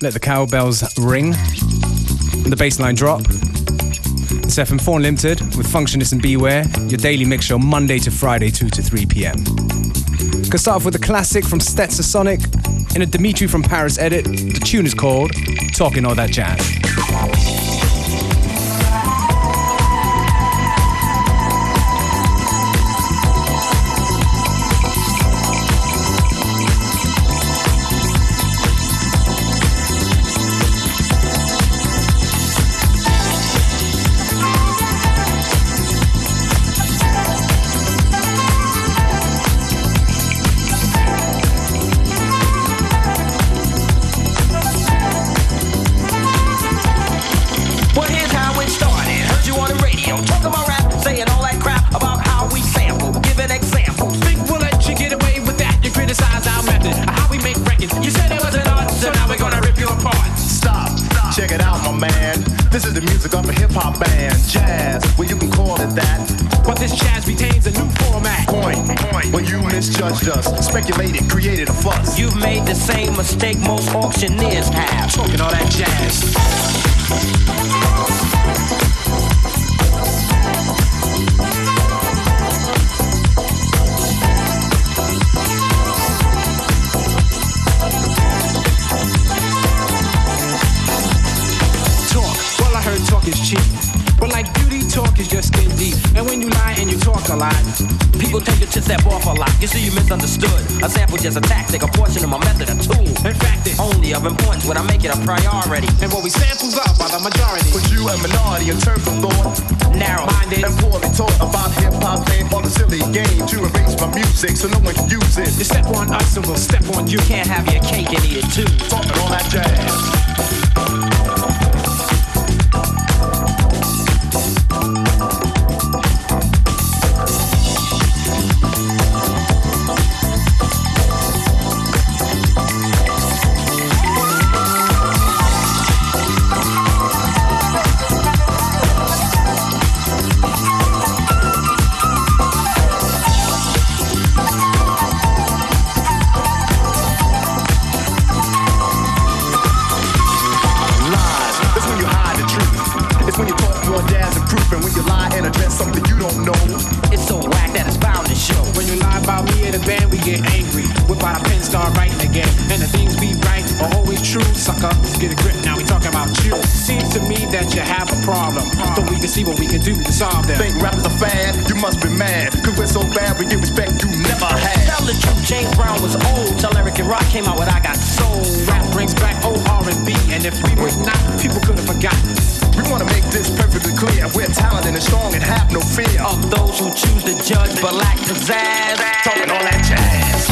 let the cowbells ring, the bass line drop. It's FM4 Unlimited with Functionist and Beware, your daily mix show Monday to Friday, 2 to 3 p.m. Gonna start off with a classic from Stetsasonic in a Dimitri from Paris edit. The tune is called Talking All That Jazz. Mistake most auctioneers have. Talking all that jazz. Talk. Well, I heard talk is cheap. But like beauty, talk is just skin deep. And when you lie and you talk a lot, people tend to step off a lot. You see, you misunderstood. A sample just a tactic, a portion of my of importance when I make it a priority. And what we samples up by the majority. But you a minority in terms of thought. Narrow-minded and poorly taught about hip hop fame on the silly game to erase my music so no one can use it. You step on us and we'll step on you. Can't have your cake and eat it too. Talking all that jazz. People could have forgotten. We wanna make this perfectly clear. We're talented and strong and have no fear of those who choose to judge but lack pizzazz. Talking all that jazz.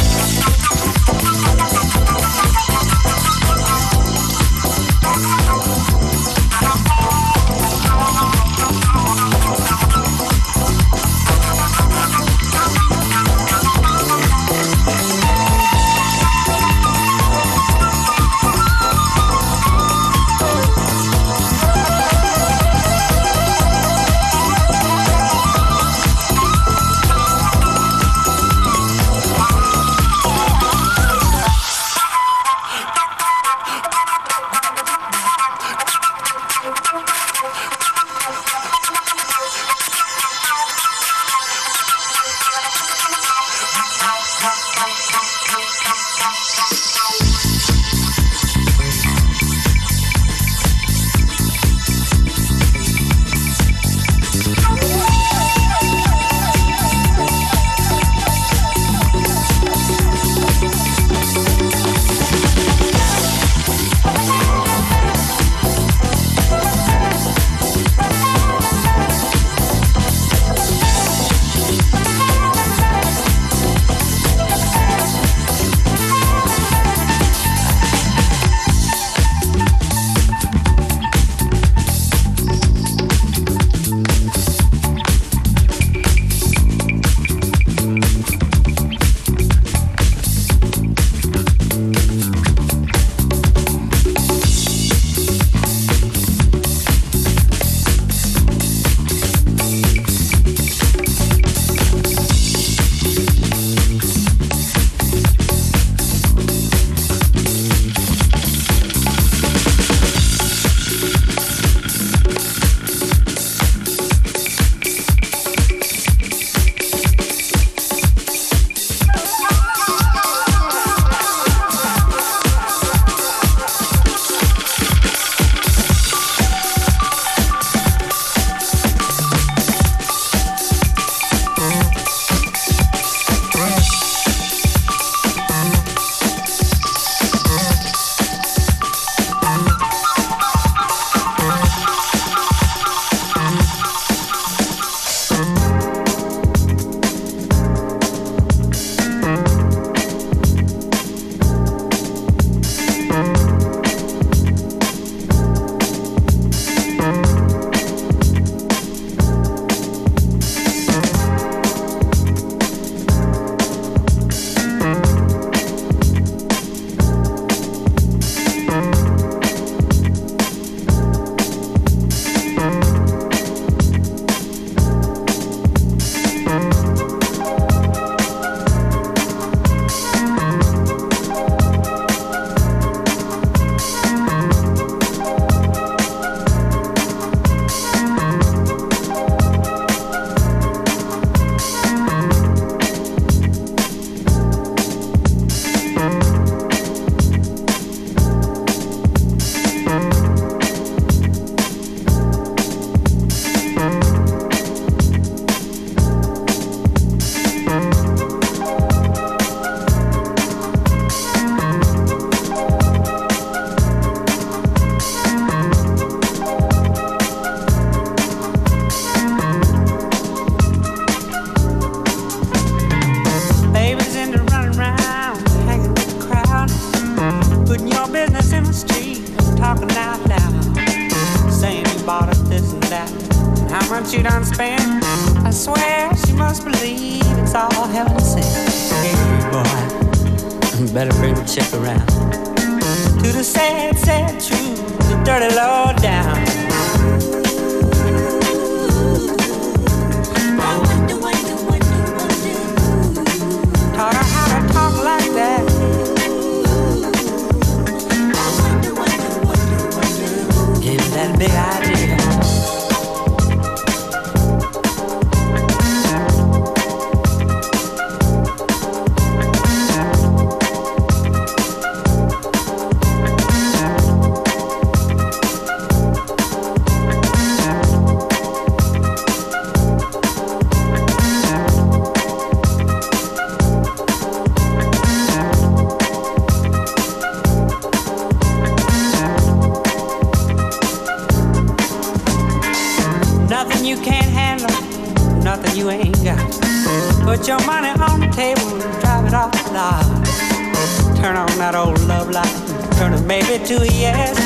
Turn it maybe to a yes.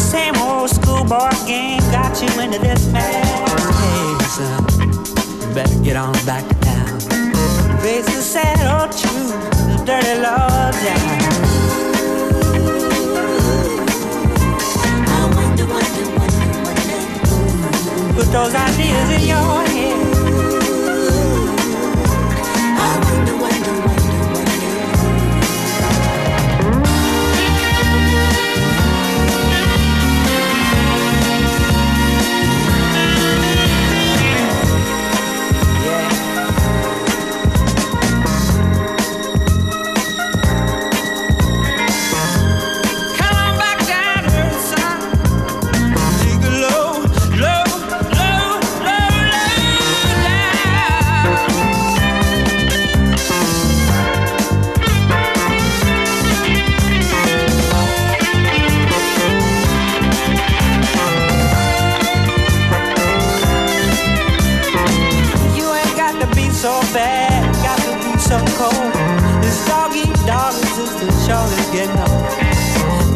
Same old schoolboy game got you into this mess. Hey, son, you better get on back to town. Face the sad old truth, the dirty love down. Put those ideas in your head. Come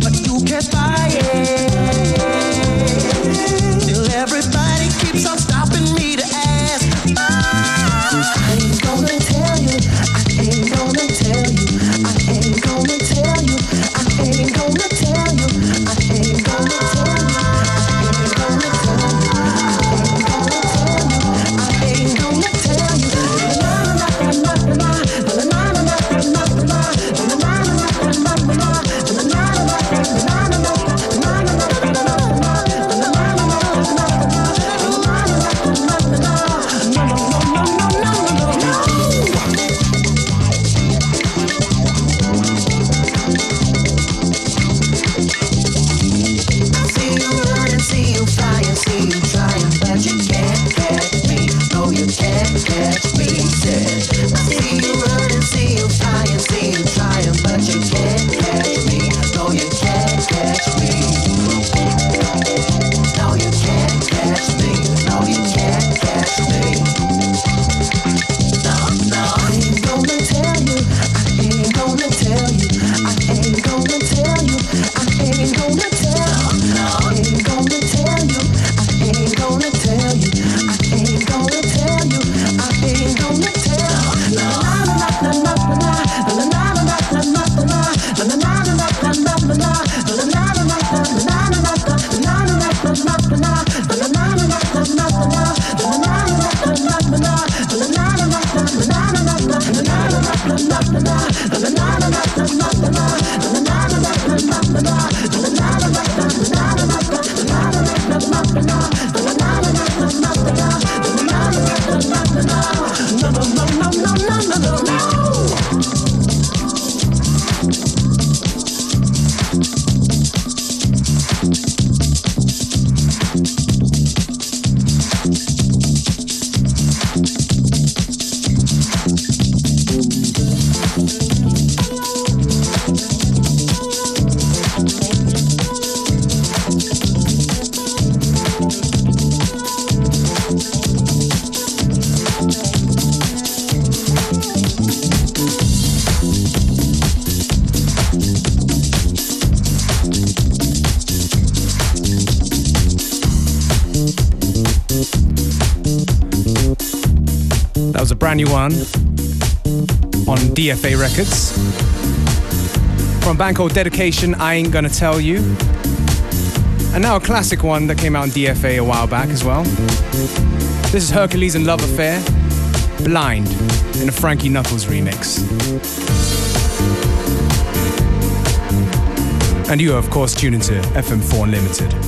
Brand new DFA Records. From band called Dedication, I Ain't Gonna Tell You. And now a classic one that came out on DFA a while back as well. This is Hercules and Love Affair, Blind, in a Frankie Knuckles remix. And you are, of course, tuned into FM4 Unlimited.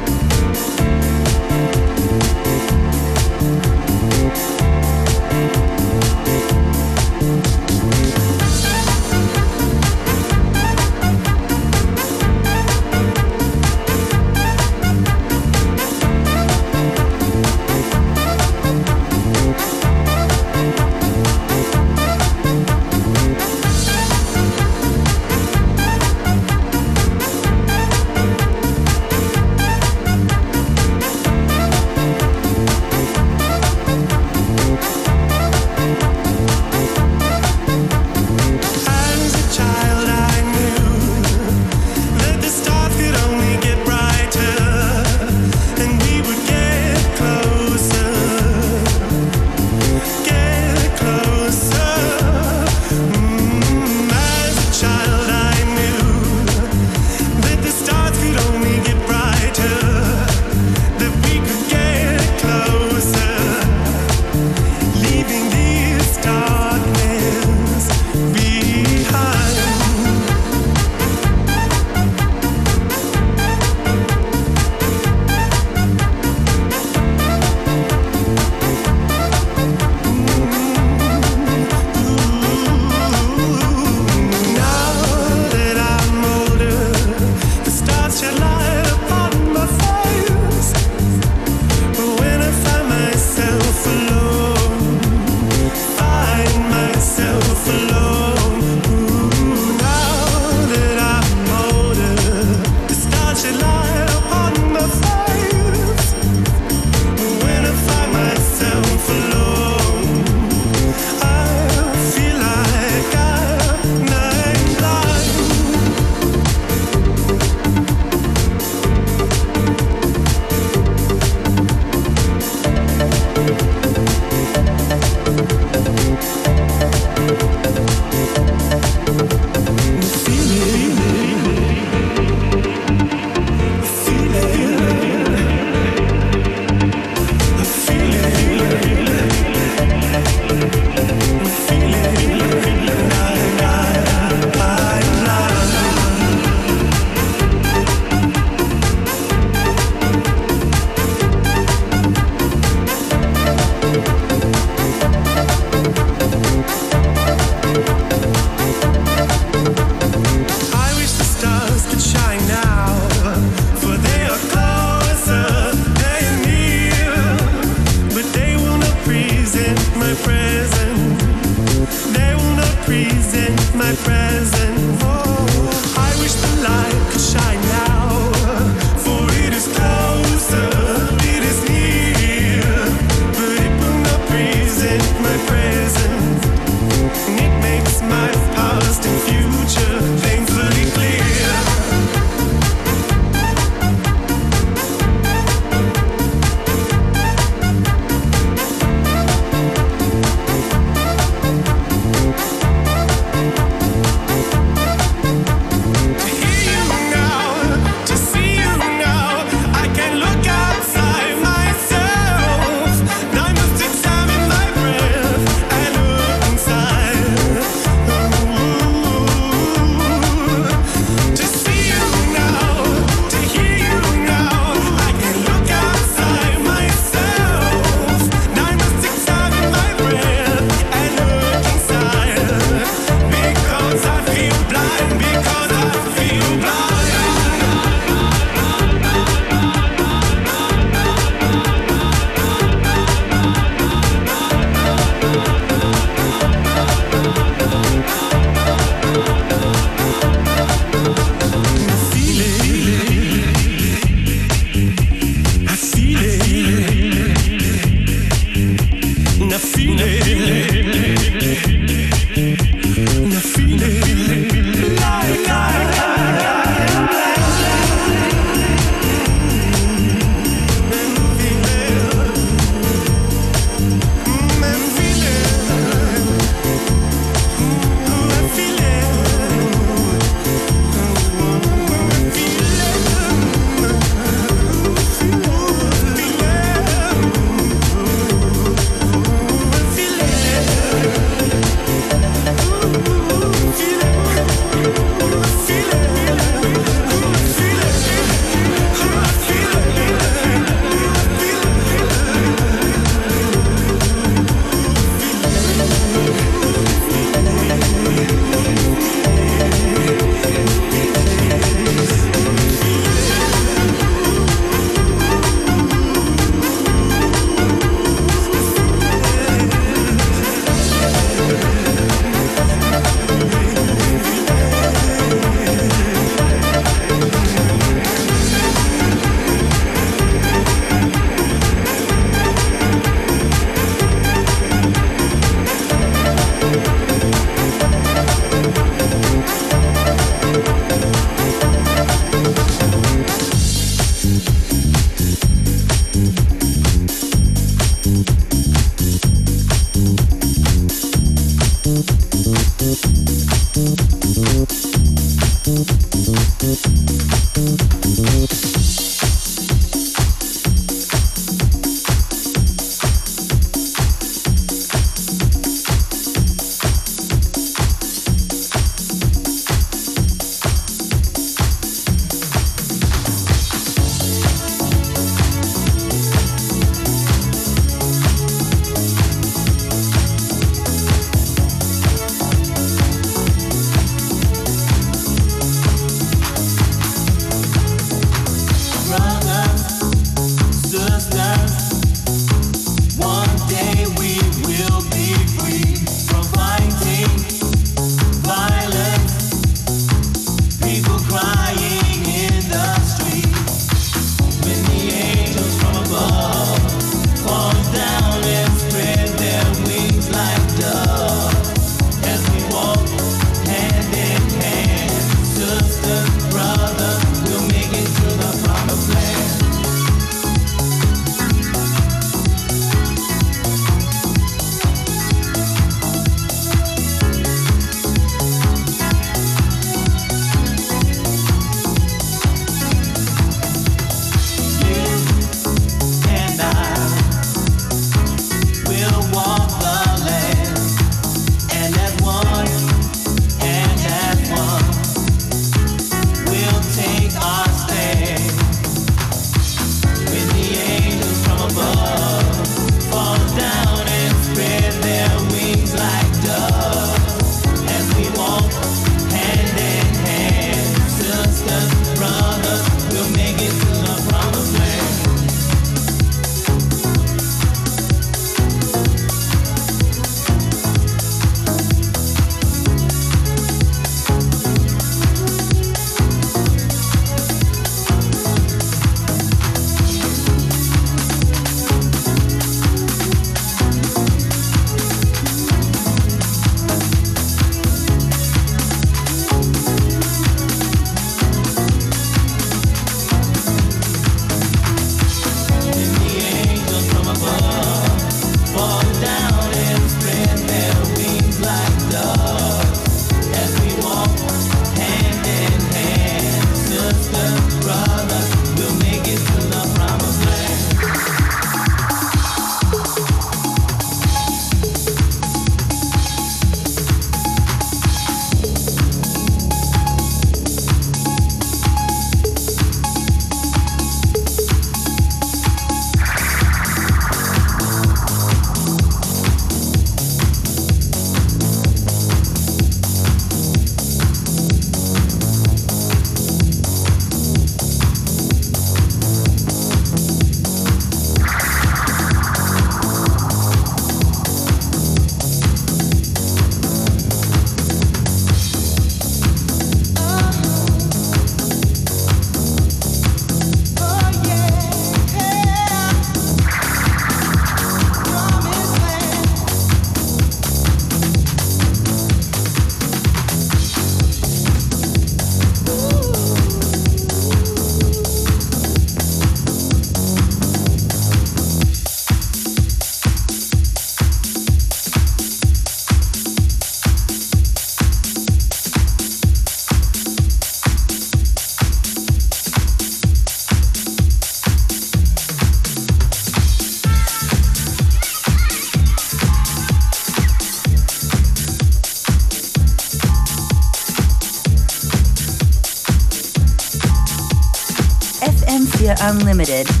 Unlimited.